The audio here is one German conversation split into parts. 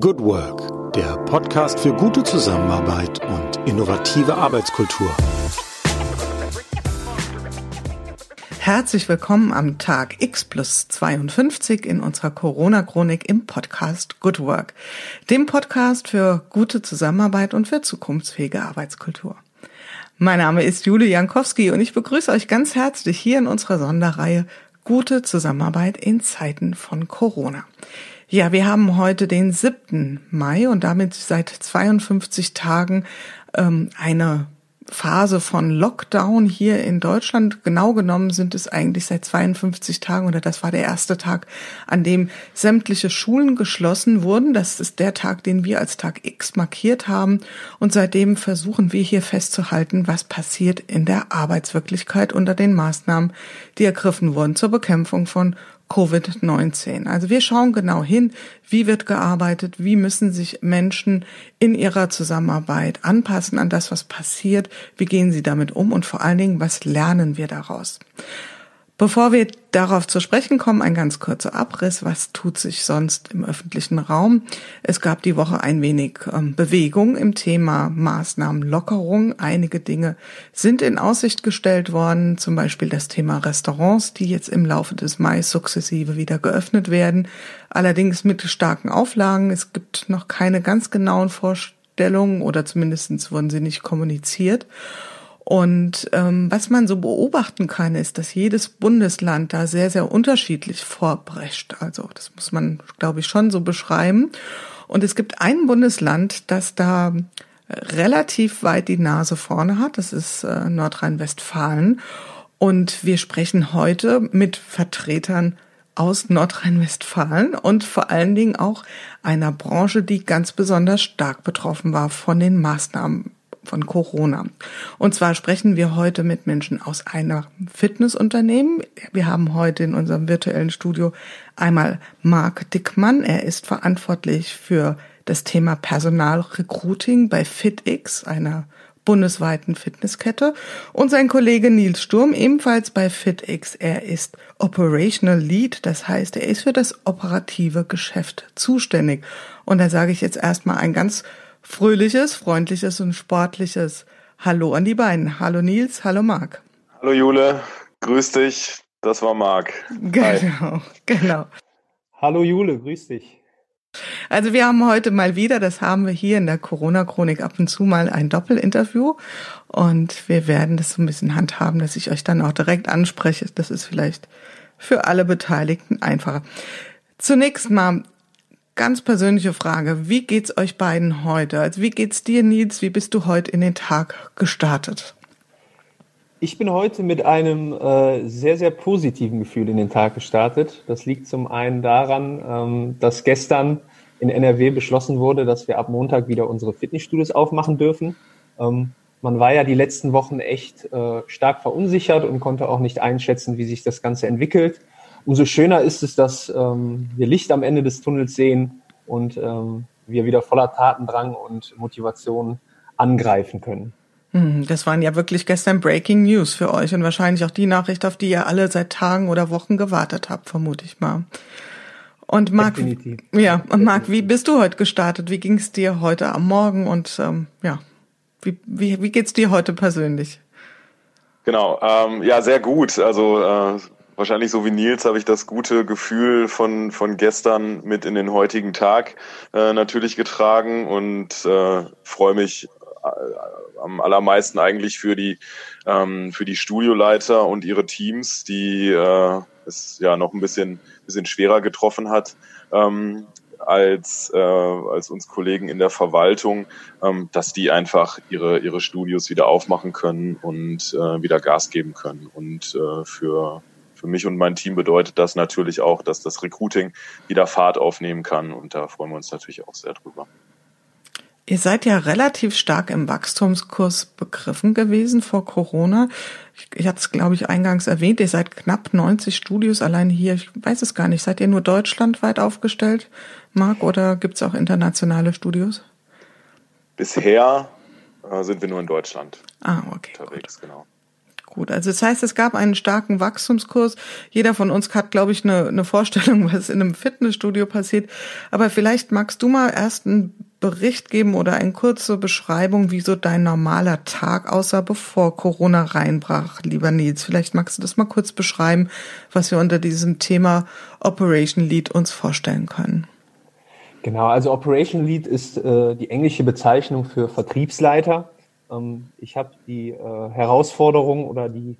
Good Work, der Podcast für gute Zusammenarbeit und innovative Arbeitskultur. Herzlich willkommen am Tag X plus 52 in unserer Corona-Chronik im Podcast Good Work, dem Podcast für gute Zusammenarbeit und für zukunftsfähige Arbeitskultur. Mein Name ist Jule Jankowski und ich begrüße euch ganz herzlich hier in unserer Sonderreihe Gute Zusammenarbeit in Zeiten von Corona. Ja, wir haben heute den 7. Mai und damit seit 52 Tagen ähm, eine Phase von Lockdown hier in Deutschland. Genau genommen sind es eigentlich seit 52 Tagen oder das war der erste Tag, an dem sämtliche Schulen geschlossen wurden. Das ist der Tag, den wir als Tag X markiert haben. Und seitdem versuchen wir hier festzuhalten, was passiert in der Arbeitswirklichkeit unter den Maßnahmen, die ergriffen wurden zur Bekämpfung von Covid-19. Also wir schauen genau hin, wie wird gearbeitet, wie müssen sich Menschen in ihrer Zusammenarbeit anpassen an das, was passiert, wie gehen sie damit um und vor allen Dingen, was lernen wir daraus. Bevor wir darauf zu sprechen kommen, ein ganz kurzer Abriss. Was tut sich sonst im öffentlichen Raum? Es gab die Woche ein wenig ähm, Bewegung im Thema Maßnahmenlockerung. Einige Dinge sind in Aussicht gestellt worden, zum Beispiel das Thema Restaurants, die jetzt im Laufe des Mai sukzessive wieder geöffnet werden. Allerdings mit starken Auflagen. Es gibt noch keine ganz genauen Vorstellungen oder zumindest wurden sie nicht kommuniziert. Und ähm, was man so beobachten kann, ist, dass jedes Bundesland da sehr, sehr unterschiedlich vorbrecht. Also das muss man, glaube ich, schon so beschreiben. Und es gibt ein Bundesland, das da relativ weit die Nase vorne hat. Das ist äh, Nordrhein-Westfalen. Und wir sprechen heute mit Vertretern aus Nordrhein-Westfalen und vor allen Dingen auch einer Branche, die ganz besonders stark betroffen war von den Maßnahmen von Corona. Und zwar sprechen wir heute mit Menschen aus einer Fitnessunternehmen. Wir haben heute in unserem virtuellen Studio einmal Marc Dickmann. Er ist verantwortlich für das Thema Personalrecruiting bei FitX, einer bundesweiten Fitnesskette. Und sein Kollege Nils Sturm, ebenfalls bei FitX. Er ist Operational Lead, das heißt, er ist für das operative Geschäft zuständig. Und da sage ich jetzt erstmal ein ganz fröhliches, freundliches und sportliches Hallo an die beiden. Hallo Nils, hallo Marc. Hallo Jule, grüß dich. Das war Marc. Genau, Hi. genau. Hallo Jule, grüß dich. Also wir haben heute mal wieder, das haben wir hier in der Corona-Chronik ab und zu mal ein Doppelinterview und wir werden das so ein bisschen handhaben, dass ich euch dann auch direkt anspreche. Das ist vielleicht für alle Beteiligten einfacher. Zunächst mal, ganz persönliche Frage. Wie geht's euch beiden heute? Also wie geht's dir, Nils? Wie bist du heute in den Tag gestartet? Ich bin heute mit einem äh, sehr, sehr positiven Gefühl in den Tag gestartet. Das liegt zum einen daran, ähm, dass gestern in NRW beschlossen wurde, dass wir ab Montag wieder unsere Fitnessstudios aufmachen dürfen. Ähm, man war ja die letzten Wochen echt äh, stark verunsichert und konnte auch nicht einschätzen, wie sich das Ganze entwickelt umso schöner ist es, dass ähm, wir Licht am Ende des Tunnels sehen und ähm, wir wieder voller Tatendrang und Motivation angreifen können. Hm, das waren ja wirklich gestern Breaking News für euch und wahrscheinlich auch die Nachricht, auf die ihr alle seit Tagen oder Wochen gewartet habt, vermute ich mal. Und Marc, Definitiv. ja, und Marc, wie bist du heute gestartet? Wie ging es dir heute am Morgen und ähm, ja, wie, wie, wie geht's dir heute persönlich? Genau, ähm, ja, sehr gut. Also äh, wahrscheinlich so wie Nils habe ich das gute Gefühl von, von gestern mit in den heutigen Tag äh, natürlich getragen und äh, freue mich äh, am allermeisten eigentlich für die, ähm, für die Studioleiter und ihre Teams, die äh, es ja noch ein bisschen, bisschen schwerer getroffen hat. Ähm, als, äh, als uns Kollegen in der Verwaltung, ähm, dass die einfach ihre, ihre Studios wieder aufmachen können und äh, wieder Gas geben können. Und äh, für, für mich und mein Team bedeutet das natürlich auch, dass das Recruiting wieder Fahrt aufnehmen kann und da freuen wir uns natürlich auch sehr drüber. Ihr seid ja relativ stark im Wachstumskurs begriffen gewesen vor Corona. Ich, hatte es, glaube ich, eingangs erwähnt. Ihr seid knapp 90 Studios allein hier. Ich weiß es gar nicht. Seid ihr nur deutschlandweit aufgestellt, Marc, oder gibt es auch internationale Studios? Bisher äh, sind wir nur in Deutschland ah, okay, unterwegs, gut. genau. Gut, also das heißt, es gab einen starken Wachstumskurs. Jeder von uns hat, glaube ich, eine, eine Vorstellung, was in einem Fitnessstudio passiert. Aber vielleicht magst du mal erst einen Bericht geben oder eine kurze Beschreibung, wie so dein normaler Tag aussah, bevor Corona reinbrach, lieber Nils. Vielleicht magst du das mal kurz beschreiben, was wir unter diesem Thema Operation Lead uns vorstellen können. Genau, also Operation Lead ist äh, die englische Bezeichnung für Vertriebsleiter. Ähm, ich habe die äh, Herausforderung oder die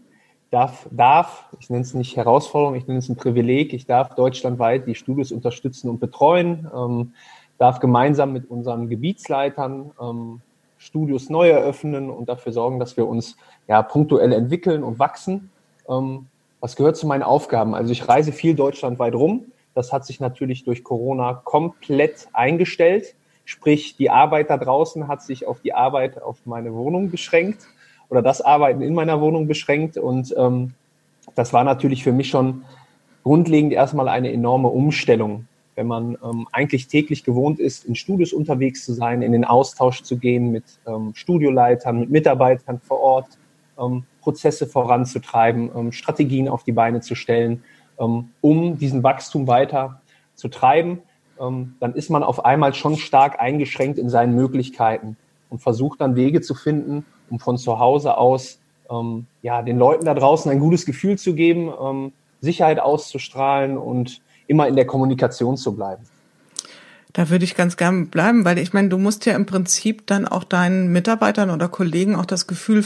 darf, darf, ich nenne es nicht Herausforderung, ich nenne es ein Privileg, ich darf deutschlandweit die Studios unterstützen und betreuen, ähm, darf gemeinsam mit unseren Gebietsleitern ähm, Studios neu eröffnen und dafür sorgen, dass wir uns ja punktuell entwickeln und wachsen. Ähm, was gehört zu meinen Aufgaben? Also ich reise viel deutschlandweit rum. Das hat sich natürlich durch Corona komplett eingestellt. Sprich, die Arbeit da draußen hat sich auf die Arbeit auf meine Wohnung beschränkt oder das Arbeiten in meiner Wohnung beschränkt. Und ähm, das war natürlich für mich schon grundlegend erstmal eine enorme Umstellung. Wenn man ähm, eigentlich täglich gewohnt ist, in Studios unterwegs zu sein, in den Austausch zu gehen mit ähm, Studioleitern, mit Mitarbeitern vor Ort, ähm, Prozesse voranzutreiben, ähm, Strategien auf die Beine zu stellen, ähm, um diesen Wachstum weiter zu treiben dann ist man auf einmal schon stark eingeschränkt in seinen Möglichkeiten und versucht dann Wege zu finden, um von zu Hause aus ähm, ja, den Leuten da draußen ein gutes Gefühl zu geben, ähm, Sicherheit auszustrahlen und immer in der Kommunikation zu bleiben. Da würde ich ganz gern bleiben, weil ich meine, du musst ja im Prinzip dann auch deinen Mitarbeitern oder Kollegen auch das Gefühl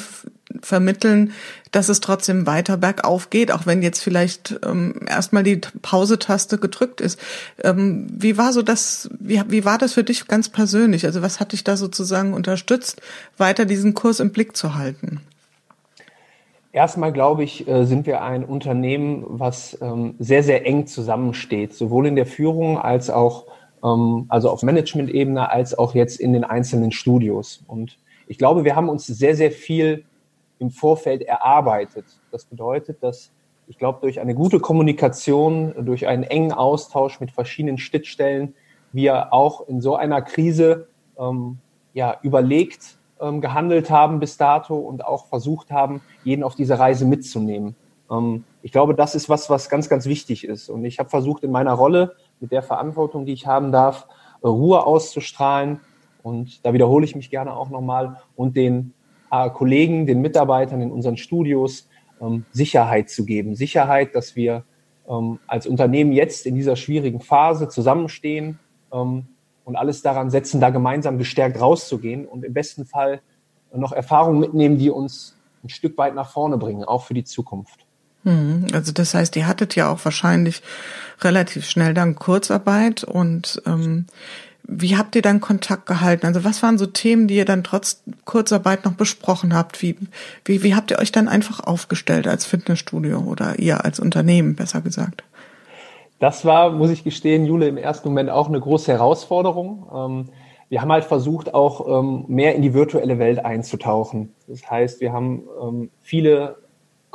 vermitteln, dass es trotzdem weiter bergauf geht, auch wenn jetzt vielleicht ähm, erstmal die Pause-Taste gedrückt ist. Ähm, wie war so das, wie, wie war das für dich ganz persönlich? Also was hat dich da sozusagen unterstützt, weiter diesen Kurs im Blick zu halten? Erstmal glaube ich, äh, sind wir ein Unternehmen, was ähm, sehr, sehr eng zusammensteht, sowohl in der Führung als auch also auf Management-Ebene als auch jetzt in den einzelnen Studios. Und ich glaube, wir haben uns sehr, sehr viel im Vorfeld erarbeitet. Das bedeutet, dass ich glaube, durch eine gute Kommunikation, durch einen engen Austausch mit verschiedenen Schnittstellen, wir auch in so einer Krise ähm, ja, überlegt ähm, gehandelt haben bis dato und auch versucht haben, jeden auf diese Reise mitzunehmen. Ähm, ich glaube, das ist was, was ganz, ganz wichtig ist. Und ich habe versucht, in meiner Rolle mit der Verantwortung, die ich haben darf, äh, Ruhe auszustrahlen. Und da wiederhole ich mich gerne auch nochmal und den äh, Kollegen, den Mitarbeitern in unseren Studios ähm, Sicherheit zu geben. Sicherheit, dass wir ähm, als Unternehmen jetzt in dieser schwierigen Phase zusammenstehen ähm, und alles daran setzen, da gemeinsam gestärkt rauszugehen und im besten Fall noch Erfahrungen mitnehmen, die uns ein Stück weit nach vorne bringen, auch für die Zukunft. Hm, also das heißt, ihr hattet ja auch wahrscheinlich relativ schnell dann Kurzarbeit und ähm, wie habt ihr dann Kontakt gehalten? Also was waren so Themen, die ihr dann trotz Kurzarbeit noch besprochen habt? Wie, wie, wie habt ihr euch dann einfach aufgestellt als Fitnessstudio oder ihr als Unternehmen, besser gesagt? Das war, muss ich gestehen, Jule, im ersten Moment auch eine große Herausforderung. Ähm, wir haben halt versucht, auch ähm, mehr in die virtuelle Welt einzutauchen. Das heißt, wir haben ähm, viele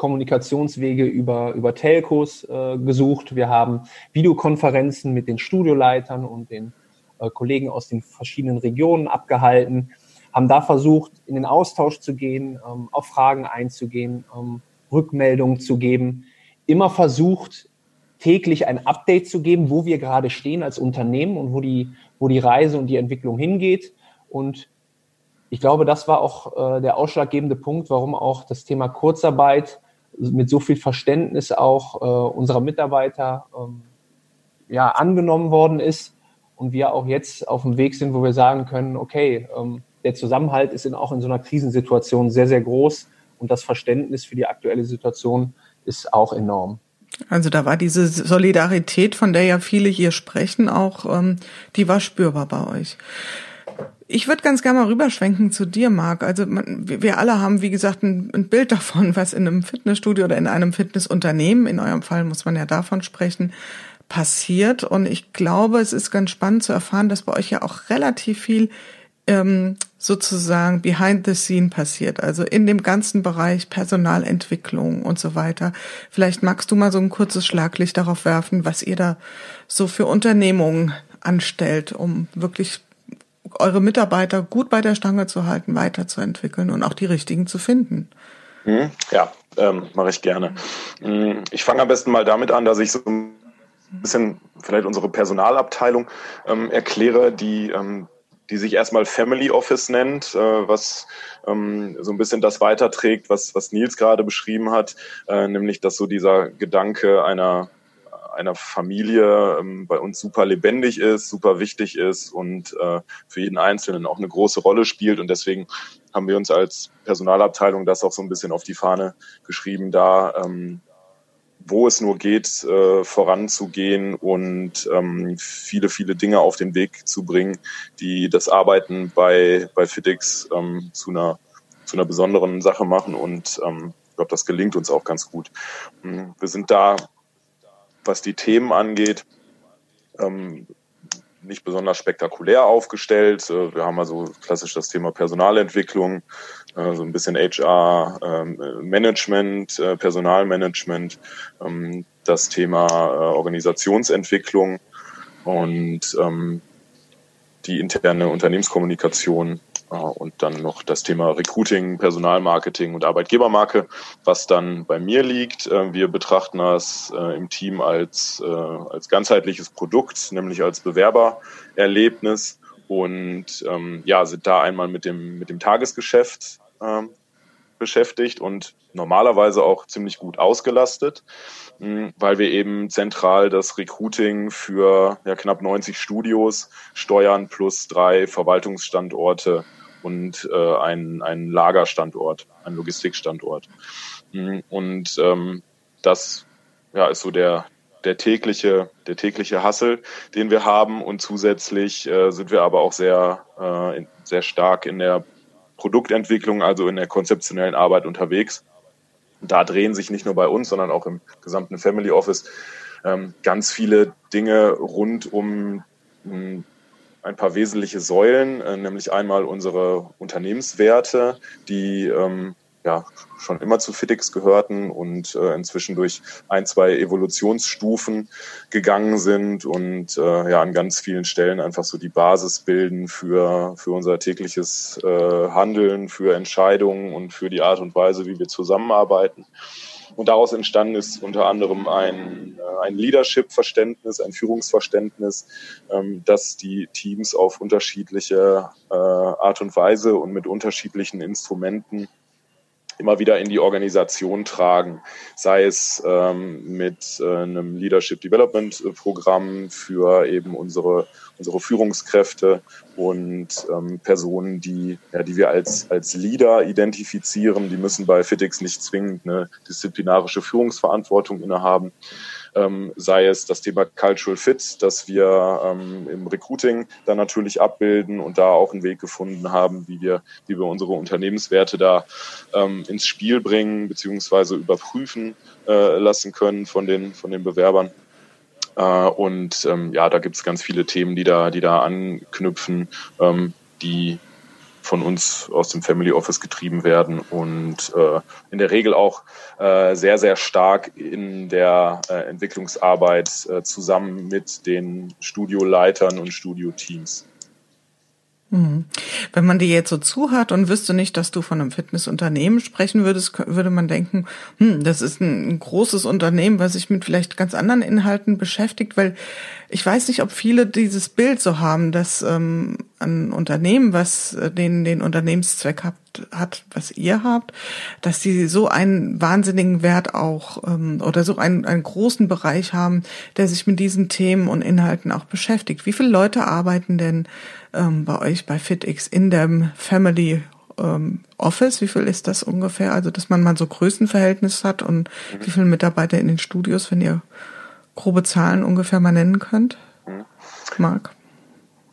Kommunikationswege über, über Telcos äh, gesucht. Wir haben Videokonferenzen mit den Studioleitern und den äh, Kollegen aus den verschiedenen Regionen abgehalten, haben da versucht, in den Austausch zu gehen, ähm, auf Fragen einzugehen, ähm, Rückmeldungen zu geben, immer versucht, täglich ein Update zu geben, wo wir gerade stehen als Unternehmen und wo die, wo die Reise und die Entwicklung hingeht. Und ich glaube, das war auch äh, der ausschlaggebende Punkt, warum auch das Thema Kurzarbeit mit so viel Verständnis auch äh, unserer Mitarbeiter ähm, ja, angenommen worden ist und wir auch jetzt auf dem Weg sind, wo wir sagen können, okay, ähm, der Zusammenhalt ist in, auch in so einer Krisensituation sehr, sehr groß und das Verständnis für die aktuelle Situation ist auch enorm. Also da war diese Solidarität, von der ja viele hier sprechen, auch, ähm, die war spürbar bei euch. Ich würde ganz gerne mal rüberschwenken zu dir, Marc. Also man, wir alle haben, wie gesagt, ein, ein, Bild davon, was in einem Fitnessstudio oder in einem Fitnessunternehmen, in eurem Fall muss man ja davon sprechen, passiert. Und ich glaube, es ist ganz spannend zu erfahren, dass bei euch ja auch relativ viel ähm, sozusagen behind the scene passiert, also in dem ganzen Bereich Personalentwicklung und so weiter. Vielleicht magst du mal so ein kurzes Schlaglicht darauf werfen, was ihr da so für Unternehmungen anstellt, um wirklich eure Mitarbeiter gut bei der Stange zu halten, weiterzuentwickeln und auch die richtigen zu finden. Hm, ja, ähm, mache ich gerne. Hm, ich fange am besten mal damit an, dass ich so ein bisschen vielleicht unsere Personalabteilung ähm, erkläre, die, ähm, die sich erstmal Family Office nennt, äh, was ähm, so ein bisschen das weiterträgt, was, was Nils gerade beschrieben hat, äh, nämlich dass so dieser Gedanke einer einer Familie ähm, bei uns super lebendig ist, super wichtig ist und äh, für jeden Einzelnen auch eine große Rolle spielt. Und deswegen haben wir uns als Personalabteilung das auch so ein bisschen auf die Fahne geschrieben, da ähm, wo es nur geht, äh, voranzugehen und ähm, viele, viele Dinge auf den Weg zu bringen, die das Arbeiten bei, bei FitX ähm, zu, einer, zu einer besonderen Sache machen. Und ähm, ich glaube, das gelingt uns auch ganz gut. Mm, wir sind da, was die Themen angeht, ähm, nicht besonders spektakulär aufgestellt. Äh, wir haben also klassisch das Thema Personalentwicklung, äh, so ein bisschen HR, ähm, Management, äh, Personalmanagement, ähm, das Thema Organisationsentwicklung und ähm, die interne Unternehmenskommunikation und dann noch das Thema Recruiting, Personalmarketing und Arbeitgebermarke, was dann bei mir liegt. Äh, wir betrachten das äh, im Team als, als ganzheitliches Produkt, nämlich als Bewerbererlebnis und ähm, ja, sind da einmal mit dem, mit dem Tagesgeschäft ähm, beschäftigt und normalerweise auch ziemlich gut ausgelastet, weil wir eben zentral das Recruiting für ja, knapp 90 Studios steuern plus drei Verwaltungsstandorte und äh, ein, ein Lagerstandort, ein Logistikstandort. Und ähm, das ja, ist so der, der tägliche, der tägliche Hassel, den wir haben. Und zusätzlich äh, sind wir aber auch sehr, äh, sehr stark in der Produktentwicklung, also in der konzeptionellen Arbeit unterwegs. Da drehen sich nicht nur bei uns, sondern auch im gesamten Family Office ähm, ganz viele Dinge rund um ein paar wesentliche Säulen, äh, nämlich einmal unsere Unternehmenswerte, die ähm, ja schon immer zu FITX gehörten und äh, inzwischen durch ein, zwei Evolutionsstufen gegangen sind und äh, ja an ganz vielen Stellen einfach so die Basis bilden für, für unser tägliches äh, Handeln, für Entscheidungen und für die Art und Weise, wie wir zusammenarbeiten. Und daraus entstanden ist unter anderem ein, äh, ein Leadership-Verständnis, ein Führungsverständnis, ähm, das die Teams auf unterschiedliche äh, Art und Weise und mit unterschiedlichen Instrumenten immer wieder in die Organisation tragen, sei es ähm, mit äh, einem Leadership Development Programm für eben unsere, unsere Führungskräfte und ähm, Personen, die, ja, die wir als, als Leader identifizieren. Die müssen bei FITX nicht zwingend eine disziplinarische Führungsverantwortung innehaben ähm, sei es das Thema Cultural Fit, das wir ähm, im Recruiting dann natürlich abbilden und da auch einen Weg gefunden haben, wie wir, wie wir unsere Unternehmenswerte da ähm, ins Spiel bringen beziehungsweise überprüfen äh, lassen können von den, von den Bewerbern. Äh, und ähm, ja, da gibt es ganz viele Themen, die da, die da anknüpfen, ähm, die von uns aus dem Family Office getrieben werden und äh, in der Regel auch äh, sehr, sehr stark in der äh, Entwicklungsarbeit äh, zusammen mit den Studioleitern und Studioteams. Mhm. Wenn man dir jetzt so zuhört und wüsste nicht, dass du von einem Fitnessunternehmen sprechen würdest, würde man denken, hm, das ist ein, großes Unternehmen, was sich mit vielleicht ganz anderen Inhalten beschäftigt, weil ich weiß nicht, ob viele dieses Bild so haben, dass ähm, ein Unternehmen, was äh, den, den Unternehmenszweck hat, hat, was ihr habt, dass die so einen wahnsinnigen Wert auch ähm, oder so einen, einen großen Bereich haben, der sich mit diesen Themen und Inhalten auch beschäftigt. Wie viele Leute arbeiten denn ähm, bei euch bei FitX in dem Family ähm, Office? Wie viel ist das ungefähr? Also, dass man mal so Größenverhältnis hat und mhm. wie viele Mitarbeiter in den Studios, wenn ihr grobe Zahlen ungefähr mal nennen könnt? Mhm. Marc?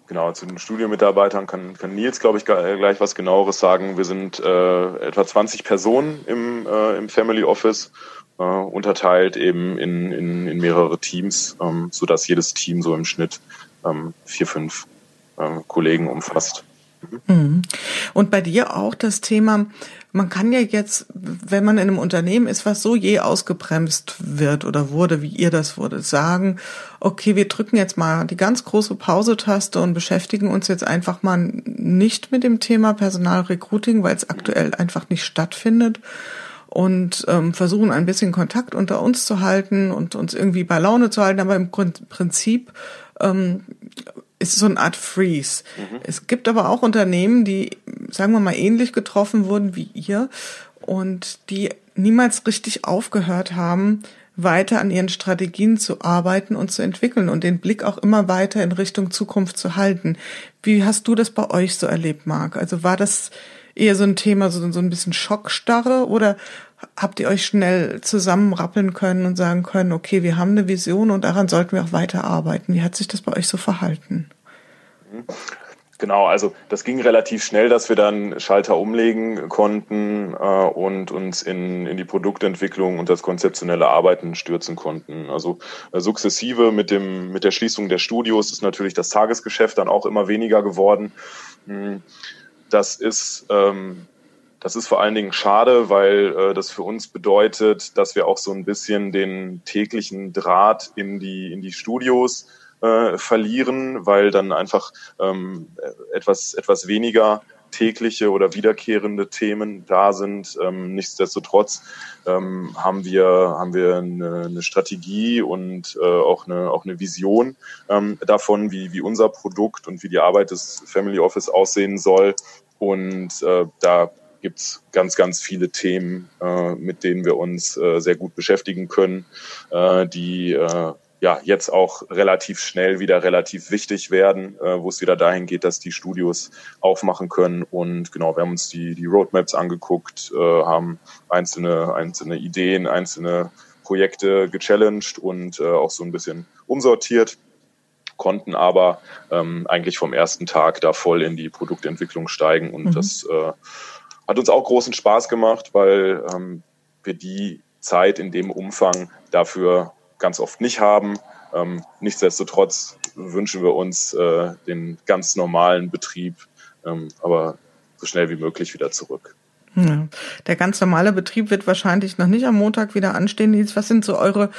Genau, zu den Studiomitarbeitern kann, kann Nils, glaube ich, gleich was genaueres sagen. Wir sind äh, etwa 20 Personen im, äh, im Family Office, äh, unterteilt eben in, in, in mehrere Teams, ähm, sodass jedes Team so im Schnitt ähm, vier, fünf Kollegen umfasst. Mhm. Und bei dir auch das Thema, man kann ja jetzt, wenn man in einem Unternehmen ist, was so je ausgebremst wird oder wurde, wie ihr das wurde, sagen, okay, wir drücken jetzt mal die ganz große Pause-Taste und beschäftigen uns jetzt einfach mal nicht mit dem Thema Personalrecruiting, weil es aktuell einfach nicht stattfindet und ähm, versuchen ein bisschen Kontakt unter uns zu halten und uns irgendwie bei Laune zu halten, aber im Prinzip ähm, ist so eine Art Freeze. Mhm. Es gibt aber auch Unternehmen, die, sagen wir mal, ähnlich getroffen wurden wie ihr und die niemals richtig aufgehört haben, weiter an ihren Strategien zu arbeiten und zu entwickeln und den Blick auch immer weiter in Richtung Zukunft zu halten. Wie hast du das bei euch so erlebt, Marc? Also war das eher so ein Thema, so, so ein bisschen Schockstarre oder habt ihr euch schnell zusammenrappeln können und sagen können, okay, wir haben eine Vision und daran sollten wir auch weiter arbeiten? Wie hat sich das bei euch so verhalten? Genau, also das ging relativ schnell, dass wir dann Schalter umlegen konnten äh, und uns in, in die Produktentwicklung und das konzeptionelle Arbeiten stürzen konnten. Also äh, sukzessive mit dem mit der Schließung der Studios ist natürlich das Tagesgeschäft dann auch immer weniger geworden. Hm, das ist ähm, das ist vor allen Dingen schade, weil äh, das für uns bedeutet, dass wir auch so ein bisschen den täglichen Draht in die, in die Studios äh, verlieren, weil dann einfach ähm, etwas, etwas weniger tägliche oder wiederkehrende Themen da sind. Ähm, nichtsdestotrotz ähm, haben wir haben wir eine, eine Strategie und äh, auch eine auch eine Vision ähm, davon, wie wie unser Produkt und wie die Arbeit des Family Office aussehen soll. Und äh, da gibt's ganz, ganz viele Themen, äh, mit denen wir uns äh, sehr gut beschäftigen können, äh, die äh, ja jetzt auch relativ schnell wieder relativ wichtig werden, äh, wo es wieder dahin geht, dass die Studios aufmachen können. Und genau, wir haben uns die, die Roadmaps angeguckt, äh, haben einzelne, einzelne Ideen, einzelne Projekte gechallenged und auch so ein bisschen umsortiert konnten aber ähm, eigentlich vom ersten Tag da voll in die Produktentwicklung steigen und mhm. das äh, hat uns auch großen Spaß gemacht, weil ähm, wir die Zeit in dem Umfang dafür ganz oft nicht haben. Ähm, nichtsdestotrotz wünschen wir uns äh, den ganz normalen Betrieb, ähm, aber so schnell wie möglich wieder zurück. Ja. Der ganz normale Betrieb wird wahrscheinlich noch nicht am Montag wieder anstehen. Was sind so eure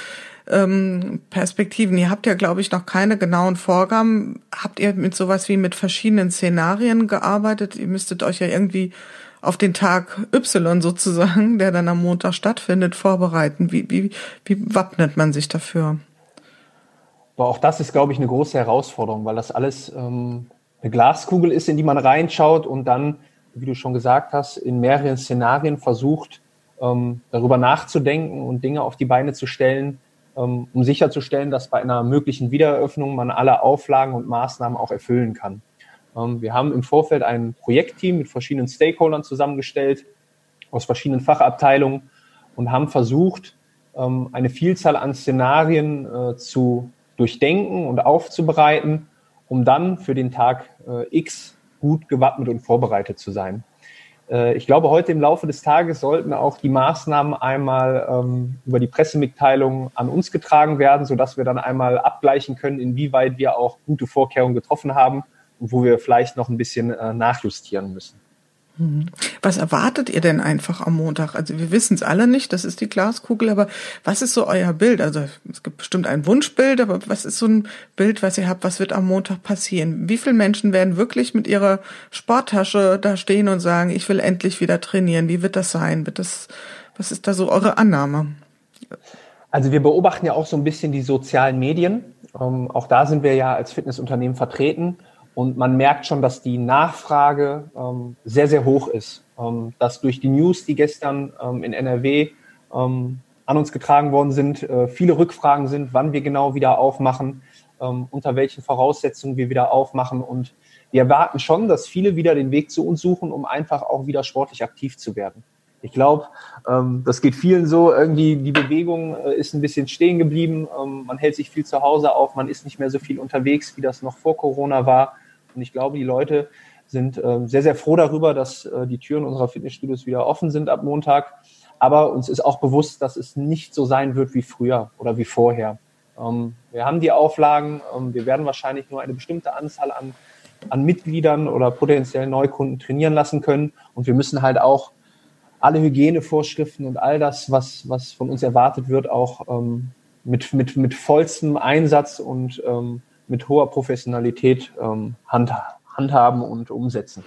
ähm, Perspektiven? Ihr habt ja, glaube ich, noch keine genauen Vorgaben. Habt ihr mit sowas wie mit verschiedenen Szenarien gearbeitet? Ihr müsstet euch ja irgendwie auf den Tag Y sozusagen, der dann am Montag stattfindet, vorbereiten? Wie, wie, wie wappnet man sich dafür? Aber auch das ist, glaube ich, eine große Herausforderung, weil das alles ähm, eine Glaskugel ist, in die man reinschaut und dann, wie du schon gesagt hast, in mehreren Szenarien versucht, ähm, darüber nachzudenken und Dinge auf die Beine zu stellen, ähm, um sicherzustellen, dass bei einer möglichen Wiedereröffnung man alle Auflagen und Maßnahmen auch erfüllen kann. Ähm, wir haben im Vorfeld ein Projektteam mit verschiedenen Stakeholdern zusammengestellt, aus verschiedenen Fachabteilungen und haben versucht, ähm, eine Vielzahl an Szenarien äh, zu durchdenken und aufzubereiten, um dann für den Tag äh, X gut gewappnet und vorbereitet zu sein. Äh, ich glaube, heute im Laufe des Tages sollten auch die Maßnahmen einmal ähm, über die Pressemitteilung an uns getragen werden, sodass wir dann einmal abgleichen können, inwieweit wir auch gute Vorkehrungen getroffen haben wo wir vielleicht noch ein bisschen äh, nachjustieren müssen. Mhm. Was erwartet ihr denn einfach am Montag? Also wir wissen es alle nicht, das ist die Glaskugel, aber was ist so euer Bild? Also es gibt bestimmt ein Wunschbild, aber was ist so ein Bild, was ihr habt? Was wird am Montag passieren? Wie viele Menschen werden wirklich mit ihrer Sporttasche da stehen und sagen, ich will endlich wieder trainieren? Wie wird das sein? Wird das, was ist da so eure Annahme? Also wir beobachten ja auch so ein bisschen die sozialen Medien. Ähm, auch da sind wir ja als Fitnessunternehmen vertreten. Und man merkt schon, dass die Nachfrage ähm, sehr, sehr hoch ist. Ähm, dass durch die News, die gestern ähm, in NRW ähm, an uns getragen worden sind, äh, viele Rückfragen sind, wann wir genau wieder aufmachen, ähm, unter welchen Voraussetzungen wir wieder aufmachen. Und wir erwarten schon, dass viele wieder den Weg zu uns suchen, um einfach auch wieder sportlich aktiv zu werden. Ich glaube, ähm, das geht vielen so. Irgendwie die Bewegung äh, ist ein bisschen stehen geblieben. Ähm, man hält sich viel zu Hause auf. Man ist nicht mehr so viel unterwegs, wie das noch vor Corona war. Und ich glaube, die Leute sind äh, sehr, sehr froh darüber, dass äh, die Türen unserer Fitnessstudios wieder offen sind ab Montag. Aber uns ist auch bewusst, dass es nicht so sein wird wie früher oder wie vorher. Ähm, wir haben die Auflagen. Ähm, wir werden wahrscheinlich nur eine bestimmte Anzahl an, an Mitgliedern oder potenziellen Neukunden trainieren lassen können. Und wir müssen halt auch alle Hygienevorschriften und all das, was, was von uns erwartet wird, auch ähm, mit, mit, mit vollstem Einsatz und ähm, mit hoher Professionalität ähm, hand, handhaben und umsetzen.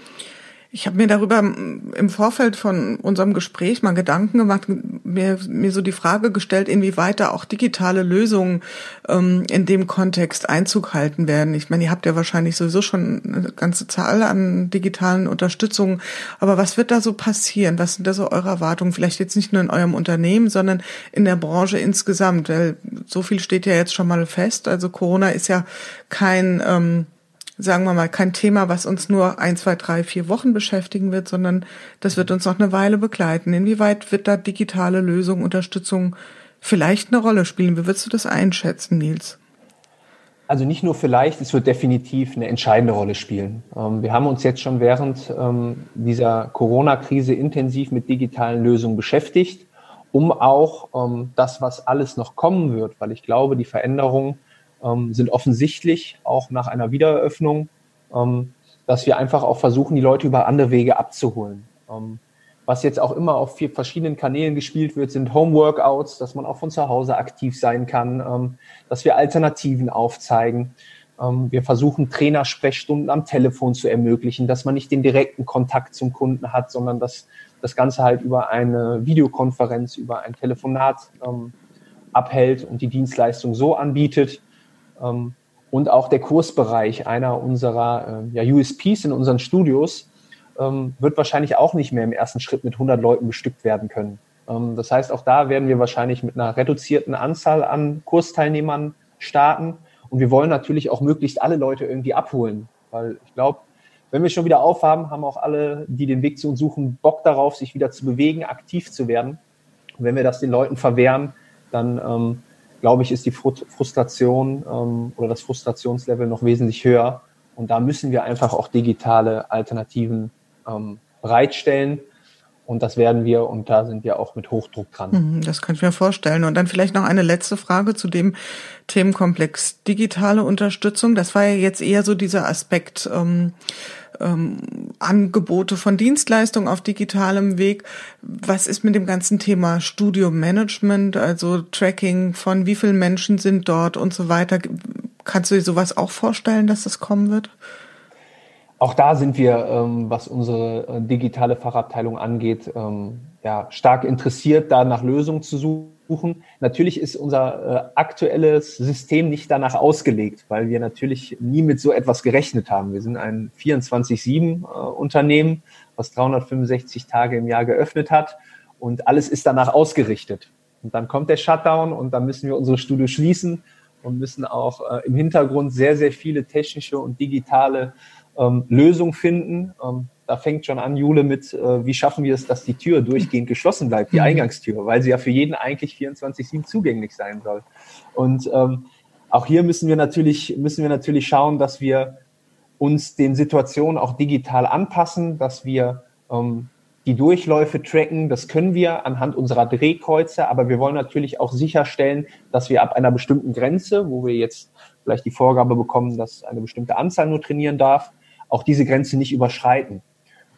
Ich habe mir darüber im Vorfeld von unserem Gespräch mal Gedanken gemacht, mir, mir so die Frage gestellt, inwieweit da auch digitale Lösungen ähm, in dem Kontext Einzug halten werden. Ich meine, ihr habt ja wahrscheinlich sowieso schon eine ganze Zahl an digitalen Unterstützungen, aber was wird da so passieren? Was sind da so eure Erwartungen? Vielleicht jetzt nicht nur in eurem Unternehmen, sondern in der Branche insgesamt, weil so viel steht ja jetzt schon mal fest. Also Corona ist ja kein ähm, sagen wir mal, kein Thema, was uns nur ein, zwei, drei, vier Wochen beschäftigen wird, sondern das wird uns noch eine Weile begleiten. Inwieweit wird da digitale Lösung, Unterstützung vielleicht eine Rolle spielen? Wie würdest du das einschätzen, Nils? Also nicht nur vielleicht, es wird definitiv eine entscheidende Rolle spielen. Ähm, wir haben uns jetzt schon während ähm, dieser Corona-Krise intensiv mit digitalen Lösungen beschäftigt, um auch ähm, das, was alles noch kommen wird, weil ich glaube, die Veränderungen ähm, sind offensichtlich auch nach einer Wiedereröffnung, ähm, dass wir einfach auch versuchen, die Leute über andere Wege abzuholen. Ähm, was jetzt auch immer auf vier verschiedenen Kanälen gespielt wird, sind Home-Workouts, dass man auch von zu Hause aktiv sein kann, ähm, dass wir Alternativen aufzeigen. Ähm, wir versuchen Trainersprechstunden am Telefon zu ermöglichen, dass man nicht den direkten Kontakt zum Kunden hat, sondern dass das Ganze halt über eine Videokonferenz, über ein Telefonat ähm, abhält und die Dienstleistung so anbietet. Ähm, und auch der Kursbereich einer unserer äh, ja, USPs in unseren Studios ähm, wird wahrscheinlich auch nicht mehr im ersten Schritt mit 100 Leuten bestückt werden können. Ähm, das heißt, auch da werden wir wahrscheinlich mit einer reduzierten Anzahl an Kursteilnehmern starten. Und wir wollen natürlich auch möglichst alle Leute irgendwie abholen, weil ich glaube, wenn wir schon wieder aufhaben, haben auch alle, die den Weg zu uns suchen, Bock darauf, sich wieder zu bewegen, aktiv zu werden. Und wenn wir das den Leuten verwehren, dann ähm, glaube ich, ist die Frustration ähm, oder das Frustrationslevel noch wesentlich höher. Und da müssen wir einfach auch digitale Alternativen ähm, bereitstellen. Und das werden wir und da sind wir auch mit Hochdruck dran. Mhm, das kann ich mir vorstellen. Und dann vielleicht noch eine letzte Frage zu dem Themenkomplex digitale Unterstützung. Das war ja jetzt eher so dieser Aspekt. Ähm, ähm, Angebote von Dienstleistungen auf digitalem Weg. Was ist mit dem ganzen Thema Studio-Management, also Tracking von wie viele Menschen sind dort und so weiter? Kannst du dir sowas auch vorstellen, dass das kommen wird? Auch da sind wir, ähm, was unsere äh, digitale Fachabteilung angeht, ähm, ja, stark interessiert, da nach Lösungen zu suchen. Natürlich ist unser äh, aktuelles System nicht danach ausgelegt, weil wir natürlich nie mit so etwas gerechnet haben. Wir sind ein 24-7-Unternehmen, äh, was 365 Tage im Jahr geöffnet hat und alles ist danach ausgerichtet. Und dann kommt der Shutdown und dann müssen wir unsere Studio schließen und müssen auch äh, im Hintergrund sehr, sehr viele technische und digitale ähm, Lösungen finden. Ähm, da fängt schon an, Jule, mit, äh, wie schaffen wir es, dass die Tür durchgehend geschlossen bleibt, die mhm. Eingangstür, weil sie ja für jeden eigentlich 24-7 zugänglich sein soll. Und ähm, auch hier müssen wir natürlich, müssen wir natürlich schauen, dass wir uns den Situationen auch digital anpassen, dass wir ähm, die Durchläufe tracken. Das können wir anhand unserer Drehkreuze, aber wir wollen natürlich auch sicherstellen, dass wir ab einer bestimmten Grenze, wo wir jetzt vielleicht die Vorgabe bekommen, dass eine bestimmte Anzahl nur trainieren darf, auch diese Grenze nicht überschreiten.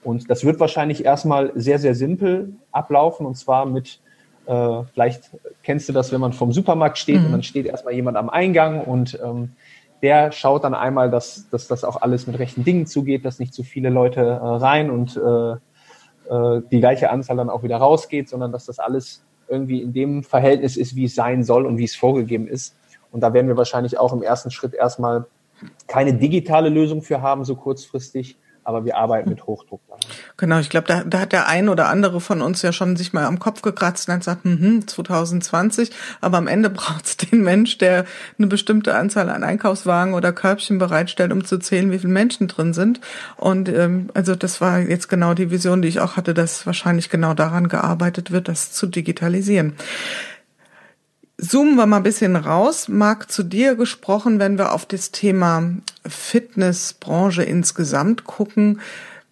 Und das wird wahrscheinlich erstmal sehr, sehr simpel ablaufen und zwar mit, äh, vielleicht kennst du das, wenn man vom Supermarkt steht mhm. und dann steht erstmal jemand am Eingang und ähm, der schaut dann einmal, dass, dass das auch alles mit rechten Dingen zugeht, dass nicht zu viele Leute äh, rein und äh, äh, die gleiche Anzahl dann auch wieder rausgeht, sondern dass das alles irgendwie in dem Verhältnis ist, wie es sein soll und wie es vorgegeben ist. Und da werden wir wahrscheinlich auch im ersten Schritt erstmal keine digitale Lösung für haben, so kurzfristig, aber wir arbeiten mit Hochdruck. Genau, ich glaube, da, da hat der ein oder andere von uns ja schon sich mal am Kopf gekratzt und hat gesagt, hm, 2020, aber am Ende braucht es den Mensch, der eine bestimmte Anzahl an Einkaufswagen oder Körbchen bereitstellt, um zu zählen, wie viele Menschen drin sind. Und ähm, also das war jetzt genau die Vision, die ich auch hatte, dass wahrscheinlich genau daran gearbeitet wird, das zu digitalisieren. Zoomen wir mal ein bisschen raus. Marc, zu dir gesprochen, wenn wir auf das Thema Fitnessbranche insgesamt gucken.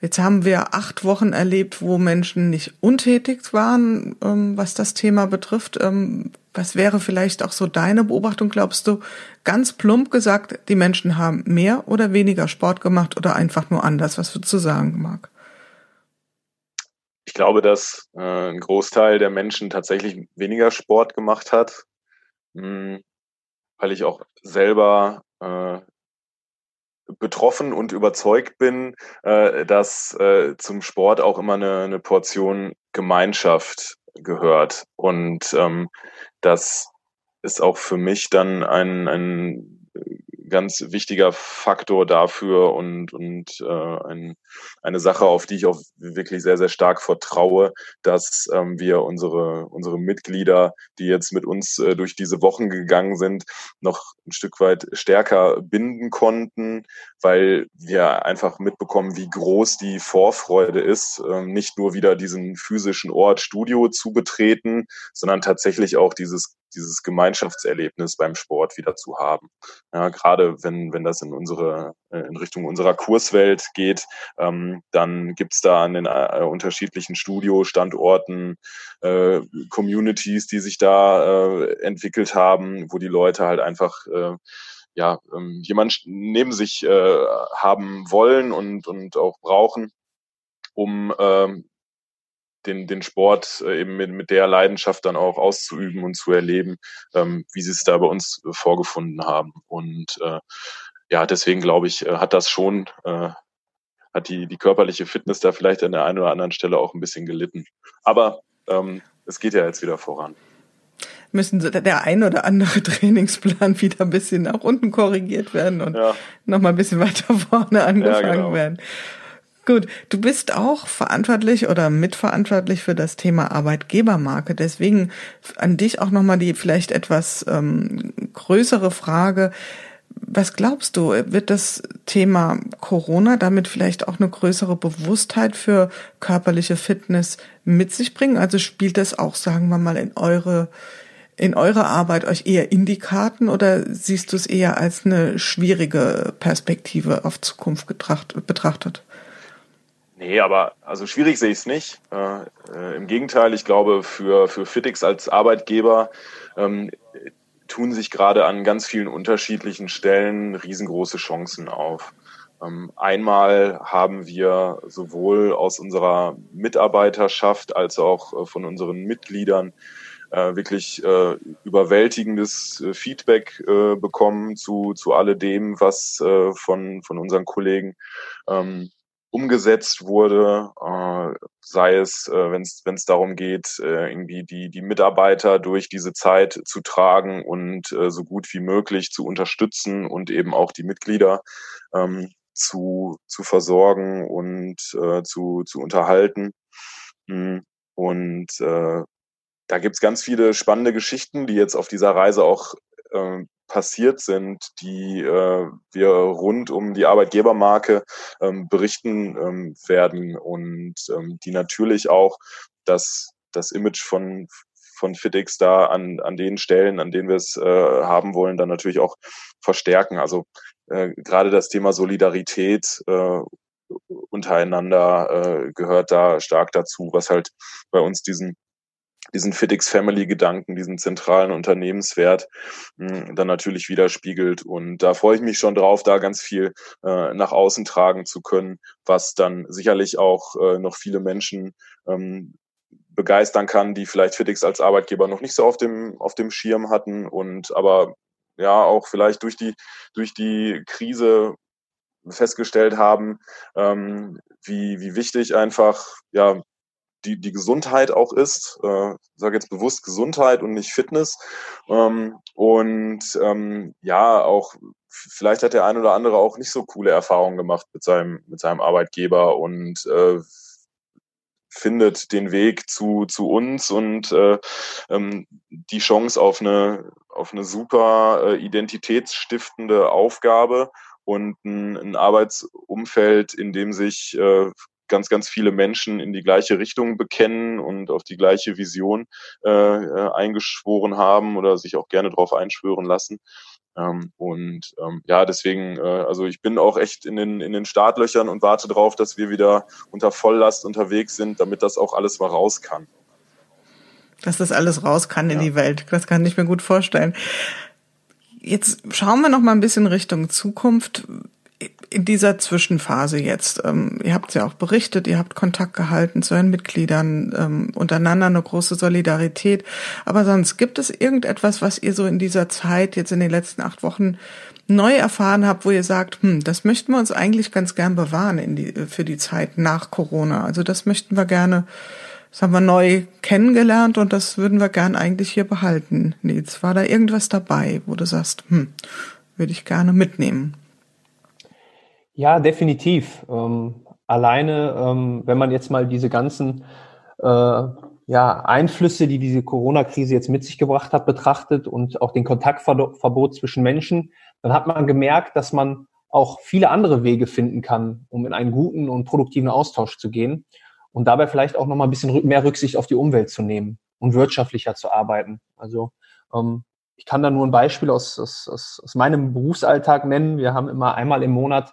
Jetzt haben wir acht Wochen erlebt, wo Menschen nicht untätig waren, ähm, was das Thema betrifft. Ähm, was wäre vielleicht auch so deine Beobachtung, glaubst du? Ganz plump gesagt, die Menschen haben mehr oder weniger Sport gemacht oder einfach nur anders? Was würdest du sagen, Marc? Ich glaube, dass äh, ein Großteil der Menschen tatsächlich weniger Sport gemacht hat. Hm, weil ich auch selber äh, betroffen und überzeugt bin, äh, dass äh, zum Sport auch immer eine, eine Portion Gemeinschaft gehört. Und ähm, das ist auch für mich dann ein, ein ganz wichtiger Faktor dafür und, und äh, ein, eine Sache, auf die ich auch wirklich sehr, sehr stark vertraue, dass ähm, wir unsere, unsere Mitglieder, die jetzt mit uns äh, durch diese Wochen gegangen sind, noch ein Stück weit stärker binden konnten, weil wir einfach mitbekommen, wie groß die Vorfreude ist, äh, nicht nur wieder diesen physischen Ort Studio zu betreten, sondern tatsächlich auch dieses dieses Gemeinschaftserlebnis beim Sport wieder zu haben. Ja, wenn, wenn das in unsere, äh, in Richtung unserer Kurswelt geht, ähm, dann gibt's da an den äh, unterschiedlichen Studiostandorten äh, Communities, die sich da äh, entwickelt haben, wo die Leute halt einfach äh, ja, ähm, jemand neben sich äh, haben wollen und, und auch brauchen, um ähm, den, den Sport äh, eben mit, mit der Leidenschaft dann auch auszuüben und zu erleben, ähm, wie sie es da bei uns vorgefunden haben. Und äh, ja, deswegen glaube ich, äh, hat das schon, äh, hat die, die körperliche Fitness da vielleicht an der einen oder anderen Stelle auch ein bisschen gelitten. Aber ähm, es geht ja jetzt wieder voran. Müssen der ein oder andere Trainingsplan wieder ein bisschen nach unten korrigiert werden und ja. nochmal ein bisschen weiter vorne angefangen ja, genau. werden. Gut, du bist auch verantwortlich oder mitverantwortlich für das Thema Arbeitgebermarke. Deswegen an dich auch nochmal die vielleicht etwas ähm, größere Frage. Was glaubst du, wird das Thema Corona damit vielleicht auch eine größere Bewusstheit für körperliche Fitness mit sich bringen? Also spielt das auch, sagen wir mal, in eure in eurer Arbeit euch eher in die Karten oder siehst du es eher als eine schwierige Perspektive auf Zukunft betrachtet? Nee, aber also schwierig sehe ich es nicht. Äh, äh, Im Gegenteil, ich glaube, für, für Fitix als Arbeitgeber ähm, tun sich gerade an ganz vielen unterschiedlichen Stellen riesengroße Chancen auf. Ähm, einmal haben wir sowohl aus unserer Mitarbeiterschaft als auch äh, von unseren Mitgliedern äh, wirklich äh, überwältigendes äh, Feedback äh, bekommen zu, zu alledem, was äh, von, von unseren Kollegen ähm, umgesetzt wurde, äh, sei es, äh, wenn es darum geht, äh, irgendwie die, die Mitarbeiter durch diese Zeit zu tragen und äh, so gut wie möglich zu unterstützen und eben auch die Mitglieder ähm, zu, zu versorgen und äh, zu, zu unterhalten. Mhm. Und äh, da gibt's ganz viele spannende Geschichten, die jetzt auf dieser Reise auch äh, passiert sind, die äh, wir rund um die Arbeitgebermarke ähm, berichten ähm, werden und ähm, die natürlich auch das, das Image von, von FitX da an, an den Stellen, an denen wir es äh, haben wollen, dann natürlich auch verstärken. Also äh, gerade das Thema Solidarität äh, untereinander äh, gehört da stark dazu, was halt bei uns diesen diesen FitX Family Gedanken, diesen zentralen Unternehmenswert mh, hm, dann natürlich widerspiegelt. Und da freue ich mich schon drauf, da ganz viel äh, nach außen tragen zu können, was dann sicherlich auch äh, noch viele Menschen ähm, begeistern kann, die vielleicht FitX als Arbeitgeber noch nicht so auf dem, auf dem Schirm hatten und aber ja auch vielleicht durch die, durch die Krise festgestellt haben, ähm, wie, wie wichtig einfach ja die, die Gesundheit auch ist. Äh, sage jetzt bewusst Gesundheit und nicht Fitness. Ähm, und ähm, ja, auch vielleicht hat der ein oder andere auch nicht so coole Erfahrungen gemacht mit seinem, mit seinem Arbeitgeber und äh, findet den Weg zu, zu uns und äh, ähm, die Chance auf eine, auf eine super äh, identitätsstiftende Aufgabe und ein, ein Arbeitsumfeld, in dem sich äh, ganz, ganz viele Menschen in die gleiche Richtung bekennen und auf die gleiche Vision äh, äh, eingeschworen haben oder sich auch gerne darauf einschwören lassen. Ähm, und ähm, ja, deswegen, äh, also ich bin auch echt in den, in den Startlöchern und warte darauf, dass wir wieder unter Volllast unterwegs sind, damit das auch alles mal raus kann. Dass das alles raus kann in ja. die Welt. Das kann ich mir gut vorstellen. Jetzt schauen wir noch mal ein bisschen Richtung Zukunft in dieser Zwischenphase jetzt, ähm, ihr habt ja auch berichtet, ihr habt Kontakt gehalten zu euren Mitgliedern, ähm, untereinander eine große Solidarität. Aber sonst gibt es irgendetwas, was ihr so in dieser Zeit, jetzt in den letzten acht Wochen, neu erfahren habt, wo ihr sagt, hm, das möchten wir uns eigentlich ganz gern bewahren in die, für die Zeit nach Corona. Also das möchten wir gerne, das haben wir neu kennengelernt und das würden wir gern eigentlich hier behalten. Nils, war da irgendwas dabei, wo du sagst, hm, würde ich gerne mitnehmen? Ja, definitiv. Ähm, alleine, ähm, wenn man jetzt mal diese ganzen äh, ja, Einflüsse, die diese Corona-Krise jetzt mit sich gebracht hat, betrachtet und auch den Kontaktverbot zwischen Menschen, dann hat man gemerkt, dass man auch viele andere Wege finden kann, um in einen guten und produktiven Austausch zu gehen und dabei vielleicht auch nochmal ein bisschen mehr Rücksicht auf die Umwelt zu nehmen und wirtschaftlicher zu arbeiten. Also ähm, ich kann da nur ein Beispiel aus, aus, aus meinem Berufsalltag nennen. Wir haben immer einmal im Monat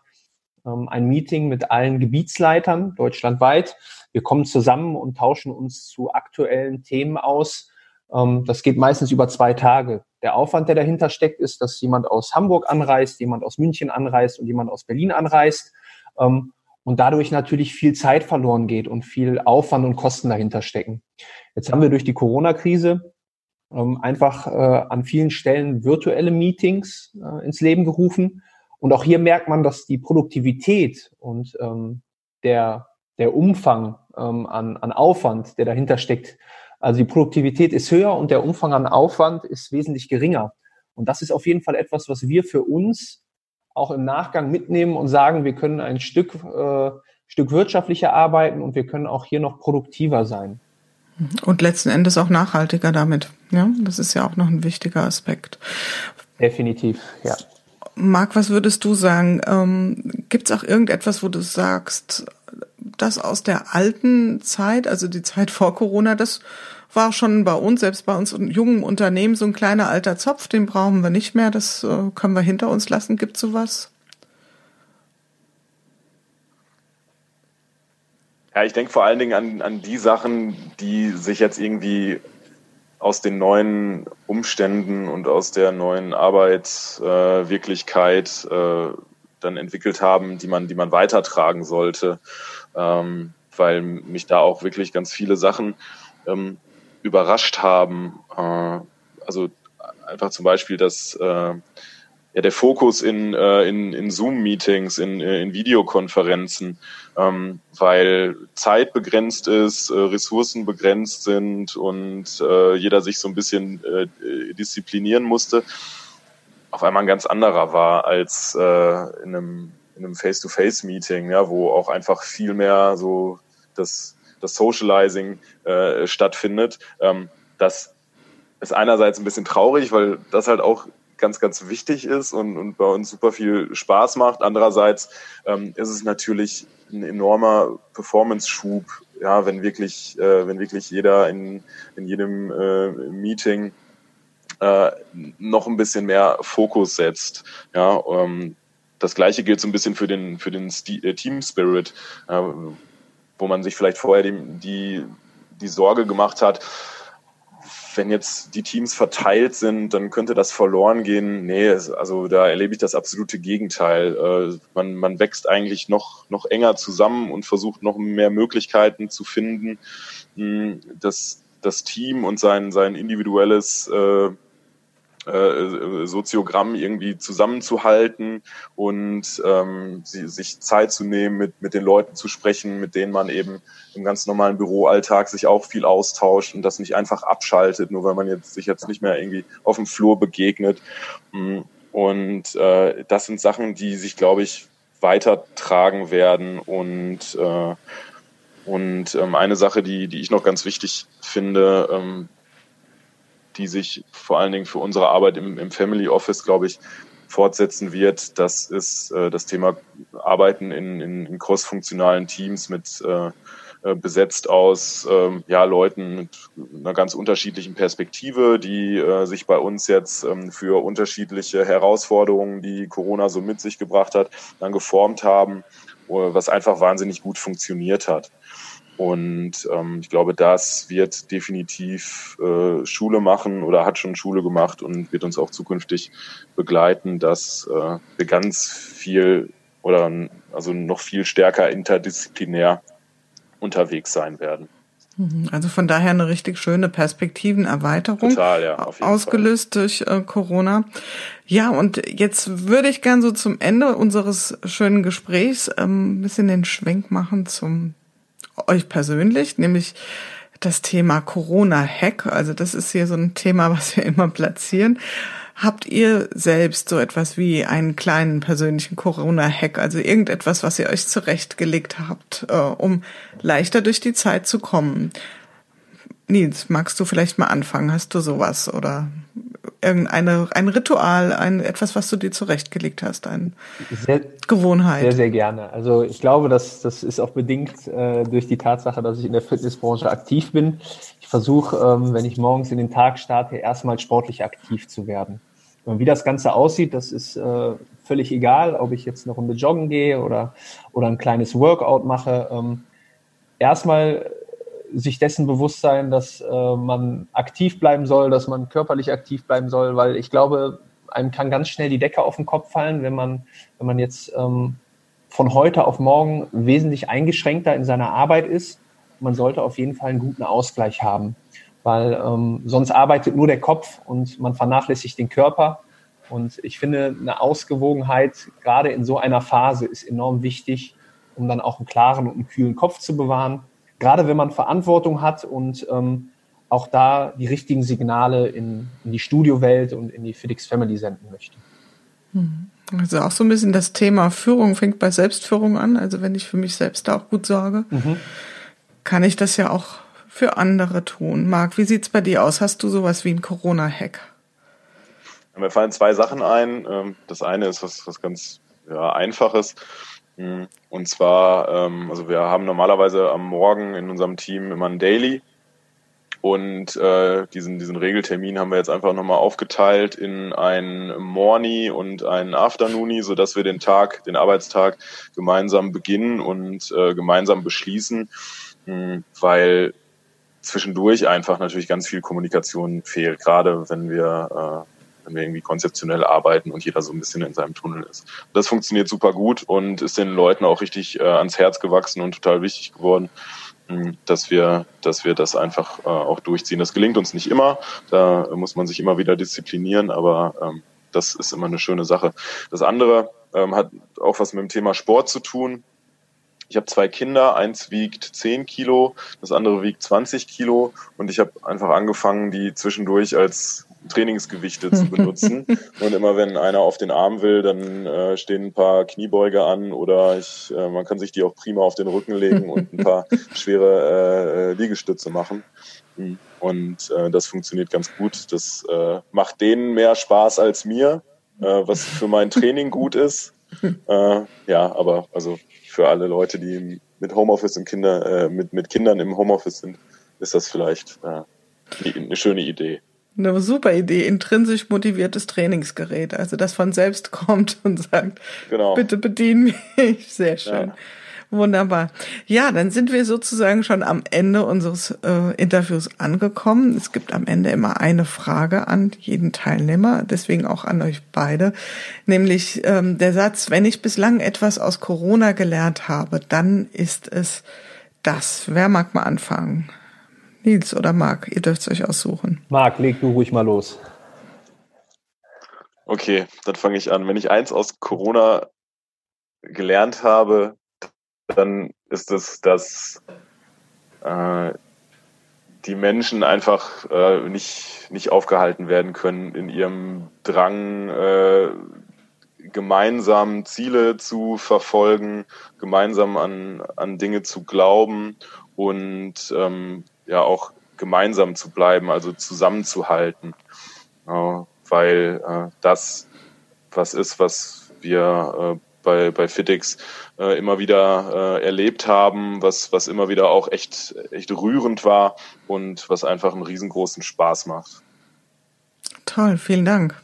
ein Meeting mit allen Gebietsleitern deutschlandweit. Wir kommen zusammen und tauschen uns zu aktuellen Themen aus. Ähm, das geht meistens über zwei Tage. Der Aufwand, der dahinter steckt, ist, dass jemand aus Hamburg anreist, jemand aus München anreist und jemand aus Berlin anreist. Ähm, und dadurch natürlich viel Zeit verloren geht und viel Aufwand und Kosten dahinter stecken. Jetzt haben wir durch die Corona-Krise einfach äh, an vielen Stellen virtuelle Meetings äh, ins Leben gerufen, und auch hier merkt man, dass die Produktivität und ähm, der, der Umfang ähm, an, an Aufwand, der dahinter steckt, also die Produktivität ist höher und der Umfang an Aufwand ist wesentlich geringer. Und das ist auf jeden Fall etwas, was wir für uns auch im Nachgang mitnehmen und sagen, wir können ein Stück, äh, Stück wirtschaftlicher arbeiten und wir können auch hier noch produktiver sein. Und letzten Endes auch nachhaltiger damit. Ja, das ist ja auch noch ein wichtiger Aspekt. Definitiv, ja. Marc, was würdest du sagen? Ähm, Gibt es auch irgendetwas, wo du sagst, das aus der alten Zeit, also die Zeit vor Corona, das war schon bei uns, selbst bei uns jungen Unternehmen, so ein kleiner alter Zopf, den brauchen wir nicht mehr, das äh, können wir hinter uns lassen. Gibt es sowas? Ja, ich denke vor allen Dingen an, an die Sachen, die sich jetzt irgendwie aus den neuen Umständen und aus der neuen Arbeitswirklichkeit äh, äh, dann entwickelt haben, die man, die man weitertragen sollte, ähm, weil mich da auch wirklich ganz viele Sachen ähm, überrascht haben. Äh, also einfach zum Beispiel, dass äh, ja, der Fokus in, äh, in, in Zoom-Meetings, in, äh, in Videokonferenzen, ähm, weil Zeit begrenzt ist, äh, Ressourcen begrenzt sind und äh, jeder sich so ein bisschen äh, disziplinieren musste, auf einmal ein ganz anderer war als äh, in einem, in einem Face-to-Face-Meeting, ja, wo auch einfach viel mehr so das, das Socializing äh, stattfindet. Ähm, das ist einerseits ein bisschen traurig, weil das halt auch ganz, ganz wichtig ist und, und bei uns super viel Spaß macht. Andererseits ähm, ist es natürlich ein enormer Performance-Schub, ja, wenn wirklich, äh, wenn wirklich jeder in, in jedem äh, Meeting äh, noch ein bisschen mehr Fokus setzt. Ja, ähm, das gleiche gilt so ein bisschen für den, für den äh, Team Spirit, äh, wo man sich vielleicht vorher die, die, die Sorge gemacht hat, wenn jetzt die Teams verteilt sind, dann könnte das verloren gehen. Nee, also da erlebe ich das absolute Gegenteil. Äh, man, man wächst eigentlich noch, noch enger zusammen und versucht noch mehr Möglichkeiten zu finden, dass das Team und sein, sein individuelles äh, äh, Soziogramm irgendwie zusammenzuhalten und ähm, sie, sich Zeit zu nehmen, mit, mit den Leuten zu sprechen, mit denen man eben im ganz normalen Büroalltag sich auch viel austauscht und das nicht einfach abschaltet, nur weil man jetzt sich jetzt nicht mehr irgendwie auf dem Flur begegnet. Mm, und äh, das sind Sachen, die sich, glaube ich, weitertragen werden und äh, und ähm, eine Sache, die, die ich noch ganz wichtig finde, ähm, die sich vor allen Dingen für unsere Arbeit im, im Family Office, glaube ich, fortsetzen wird. Das ist äh, das Thema Arbeiten in, in, in crossfunktionalen Teams mit äh, äh besetzt aus ähm, ja, Leuten mit einer ganz unterschiedlichen Perspektive, die äh, sich bei uns jetzt ähm, für unterschiedliche Herausforderungen, die Corona so mit sich gebracht hat, dann geformt haben, was einfach wahnsinnig gut funktioniert hat. Und ähm, ich glaube, das wird definitiv äh, Schule machen oder hat schon Schule gemacht und wird uns auch zukünftig begleiten, dass äh, wir ganz viel oder also noch viel stärker interdisziplinär unterwegs sein werden. Mhm. Also von daher eine richtig schöne Perspektivenerweiterung. Total, ja, ausgelöst Fall. durch äh, Corona. Ja, und jetzt würde ich gern so zum Ende unseres schönen Gesprächs ähm, ein bisschen den Schwenk machen zum euch persönlich, nämlich das Thema Corona-Hack. Also das ist hier so ein Thema, was wir immer platzieren. Habt ihr selbst so etwas wie einen kleinen persönlichen Corona-Hack, also irgendetwas, was ihr euch zurechtgelegt habt, äh, um leichter durch die Zeit zu kommen? Nils, magst du vielleicht mal anfangen? Hast du sowas oder irgendeine ein Ritual, ein etwas, was du dir zurechtgelegt hast, eine sehr, Gewohnheit? Sehr, sehr gerne. Also ich glaube, dass das ist auch bedingt äh, durch die Tatsache, dass ich in der Fitnessbranche aktiv bin. Ich versuche, ähm, wenn ich morgens in den Tag starte, erstmal sportlich aktiv zu werden. Wie das Ganze aussieht, das ist äh, völlig egal, ob ich jetzt eine Runde joggen gehe oder, oder ein kleines Workout mache. Ähm, erstmal sich dessen bewusst sein, dass äh, man aktiv bleiben soll, dass man körperlich aktiv bleiben soll, weil ich glaube, einem kann ganz schnell die Decke auf den Kopf fallen, wenn man, wenn man jetzt ähm, von heute auf morgen wesentlich eingeschränkter in seiner Arbeit ist. Man sollte auf jeden Fall einen guten Ausgleich haben weil ähm, sonst arbeitet nur der Kopf und man vernachlässigt den Körper. Und ich finde, eine Ausgewogenheit gerade in so einer Phase ist enorm wichtig, um dann auch einen klaren und einen kühlen Kopf zu bewahren. Gerade wenn man Verantwortung hat und ähm, auch da die richtigen Signale in, in die Studiowelt und in die FedEx Family senden möchte. Hm. Also auch so ein bisschen das Thema Führung fängt bei Selbstführung an. Also wenn ich für mich selbst da auch gut sorge, mhm. kann ich das ja auch für andere tun. Marc, wie sieht's bei dir aus? Hast du sowas wie einen Corona-Hack? Mir fallen zwei Sachen ein. Ähm, das eine ist was, was ganz ja, Einfaches. Hm, und zwar, ähm, also wir haben normalerweise am Morgen in unserem Team immer ein Daily. Und äh, diesen, diesen Regeltermin haben wir jetzt einfach nochmal aufgeteilt in ein Morning und ein Afternoony, sodass wir den Tag, den Arbeitstag gemeinsam beginnen und äh, gemeinsam beschließen, mh, weil zwischendurch einfach natürlich ganz viel Kommunikation fehlt, gerade wenn wir, äh, wenn wir irgendwie konzeptionell arbeiten und jeder so ein bisschen in seinem Tunnel ist. Das funktioniert super gut und ist den Leuten auch richtig äh, ans Herz gewachsen und total wichtig geworden, mh, dass wir, dass wir das einfach äh, auch durchziehen. Das gelingt uns nicht immer, da muss man sich immer wieder disziplinieren, aber ähm, das ist immer eine schöne Sache. Das andere ähm, hat auch was mit dem Thema Sport zu tun. Ich habe zwei Kinder, eins wiegt 10 Kilo, das andere wiegt 20 Kilo und ich habe einfach angefangen, die zwischendurch als Trainingsgewichte zu benutzen. und immer wenn einer auf den Arm will, dann äh, stehen ein paar Kniebeuge an oder ich, äh, man kann sich die auch prima auf den Rücken legen und ein paar schwere äh, Liegestütze machen. Und äh, das funktioniert ganz gut. Das äh, macht denen mehr Spaß als mir, äh, was für mein Training gut ist. Äh, ja, aber also für alle Leute, die mit Homeoffice im Kinder, äh, mit, mit Kindern im Homeoffice sind, ist das vielleicht äh, eine schöne Idee. Eine super Idee, intrinsisch motiviertes Trainingsgerät, also das von selbst kommt und sagt, genau. bitte bedien mich. Sehr schön. Ja. Wunderbar. Ja, dann sind wir sozusagen schon am Ende unseres äh, Interviews angekommen. Es gibt am Ende immer eine Frage an jeden Teilnehmer, deswegen auch an euch beide, nämlich ähm, der Satz, wenn ich bislang etwas aus Corona gelernt habe, dann ist es das. Wer mag mal anfangen? Nils oder Marc, ihr dürft es euch aussuchen. Marc, leg du ruhig mal los. Okay, dann fange ich an. Wenn ich eins aus Corona gelernt habe, dann ist es, dass äh, die Menschen einfach äh, nicht, nicht aufgehalten werden können in ihrem Drang, äh, gemeinsam Ziele zu verfolgen, gemeinsam an, an Dinge zu glauben und ähm, ja auch gemeinsam zu bleiben, also zusammenzuhalten. Weil äh, das was ist, was wir äh, bei, bei FitX äh, immer wieder äh, erlebt haben, was, was immer wieder auch echt, echt rührend war und was einfach einen riesengroßen Spaß macht. Toll, vielen Dank.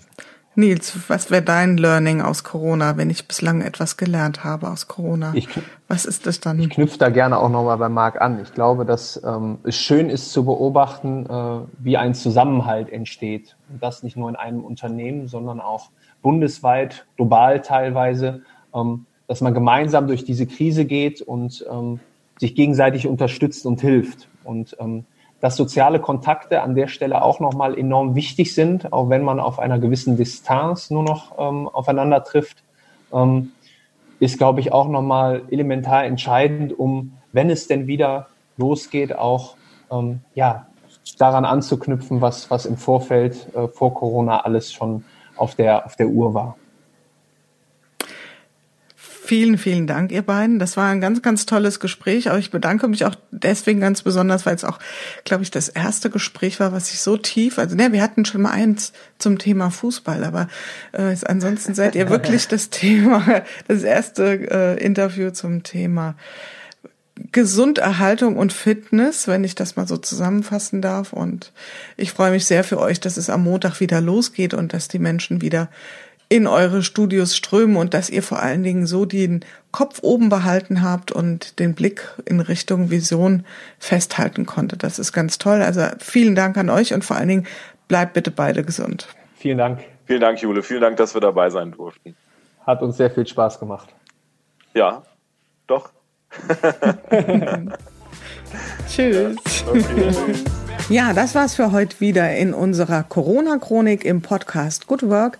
Nils, was wäre dein Learning aus Corona, wenn ich bislang etwas gelernt habe aus Corona? Ich, was ist das dann? Ich knüpfe da gerne auch nochmal bei Marc an. Ich glaube, dass ähm, es schön ist zu beobachten, äh, wie ein Zusammenhalt entsteht. Und das nicht nur in einem Unternehmen, sondern auch bundesweit, global teilweise ähm, dass man gemeinsam durch diese Krise geht und ähm, sich gegenseitig unterstützt und hilft. Und ähm, dass soziale Kontakte an der Stelle auch nochmal enorm wichtig sind, auch wenn man auf einer gewissen Distanz nur noch ähm, aufeinander trifft, ähm, ist, glaube ich, auch nochmal elementar entscheidend, um, wenn es denn wieder losgeht, auch ähm, ja, daran anzuknüpfen, was, was im Vorfeld äh, vor Corona alles schon auf der, auf der Uhr war. Vielen, vielen Dank, ihr beiden. Das war ein ganz, ganz tolles Gespräch. Aber ich bedanke mich auch deswegen ganz besonders, weil es auch, glaube ich, das erste Gespräch war, was ich so tief, also ne, wir hatten schon mal eins zum Thema Fußball, aber äh, ansonsten seid ihr wirklich das Thema, das erste äh, Interview zum Thema Gesunderhaltung und Fitness, wenn ich das mal so zusammenfassen darf. Und ich freue mich sehr für euch, dass es am Montag wieder losgeht und dass die Menschen wieder in eure Studios strömen und dass ihr vor allen Dingen so den Kopf oben behalten habt und den Blick in Richtung Vision festhalten konntet. Das ist ganz toll. Also vielen Dank an euch und vor allen Dingen bleibt bitte beide gesund. Vielen Dank. Vielen Dank, Jule. Vielen Dank, dass wir dabei sein durften. Hat uns sehr viel Spaß gemacht. Ja, doch. Tschüss. Okay, Ja, das war's für heute wieder in unserer Corona-Chronik im Podcast Good Work,